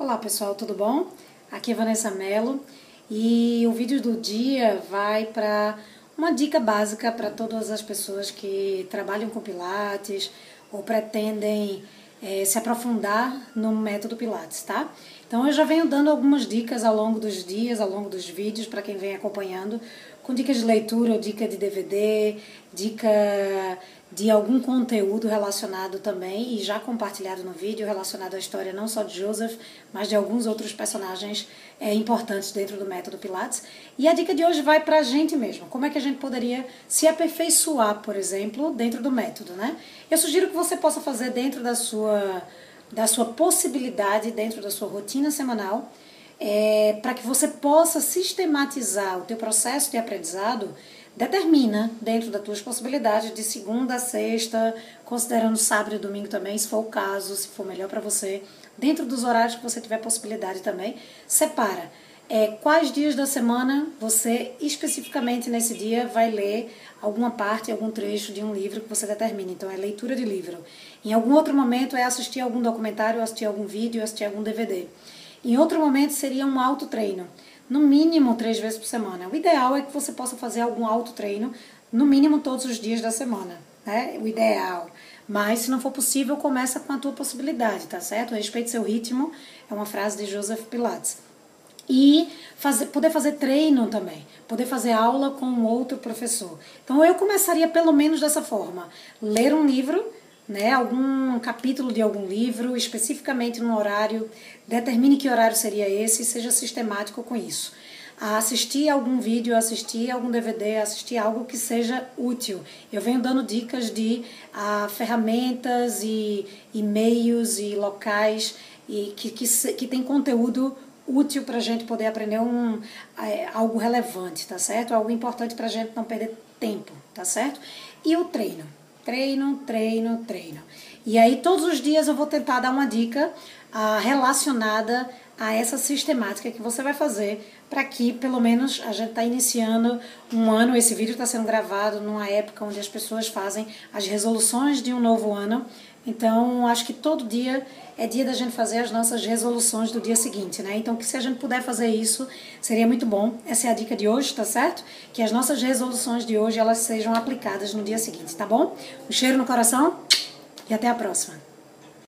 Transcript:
Olá pessoal, tudo bom? Aqui é Vanessa Mello e o vídeo do dia vai para uma dica básica para todas as pessoas que trabalham com Pilates ou pretendem é, se aprofundar no método Pilates, tá? Então eu já venho dando algumas dicas ao longo dos dias, ao longo dos vídeos, para quem vem acompanhando, com dicas de leitura, dica de DVD, dica de algum conteúdo relacionado também e já compartilhado no vídeo relacionado à história não só de Joseph, mas de alguns outros personagens é, importantes dentro do método Pilates. E a dica de hoje vai para a gente mesmo. Como é que a gente poderia se aperfeiçoar, por exemplo, dentro do método, né? Eu sugiro que você possa fazer dentro da sua da sua possibilidade, dentro da sua rotina semanal, é, para que você possa sistematizar o teu processo de aprendizado determina dentro das tuas possibilidades de segunda a sexta, considerando sábado e domingo também, se for o caso, se for melhor para você, dentro dos horários que você tiver possibilidade também, separa. É, quais dias da semana você especificamente nesse dia vai ler alguma parte, algum trecho de um livro que você determina. Então é leitura de livro. Em algum outro momento é assistir algum documentário, assistir algum vídeo, assistir algum DVD. Em outro momento seria um autotreino. treino no mínimo três vezes por semana. O ideal é que você possa fazer algum autotreino, no mínimo todos os dias da semana. Né? O ideal. Mas, se não for possível, começa com a tua possibilidade, tá certo? Respeite seu ritmo, é uma frase de Joseph Pilates. E fazer, poder fazer treino também, poder fazer aula com outro professor. Então, eu começaria pelo menos dessa forma: ler um livro né, algum capítulo de algum livro, especificamente no horário, determine que horário seria esse e seja sistemático com isso. A assistir algum vídeo, assistir algum DVD, assistir algo que seja útil. Eu venho dando dicas de ah, ferramentas e e-mails e locais e que, que, que tem conteúdo útil para a gente poder aprender um, é, algo relevante, tá certo? Algo importante para a gente não perder tempo, tá certo? E o treino. Treino, treino, treino. E aí, todos os dias eu vou tentar dar uma dica ah, relacionada a essa sistemática que você vai fazer para que, pelo menos, a gente está iniciando um ano. Esse vídeo está sendo gravado numa época onde as pessoas fazem as resoluções de um novo ano. Então, acho que todo dia é dia da gente fazer as nossas resoluções do dia seguinte, né? Então, que se a gente puder fazer isso, seria muito bom. Essa é a dica de hoje, tá certo? Que as nossas resoluções de hoje elas sejam aplicadas no dia seguinte, tá bom? Um cheiro no coração e até a próxima.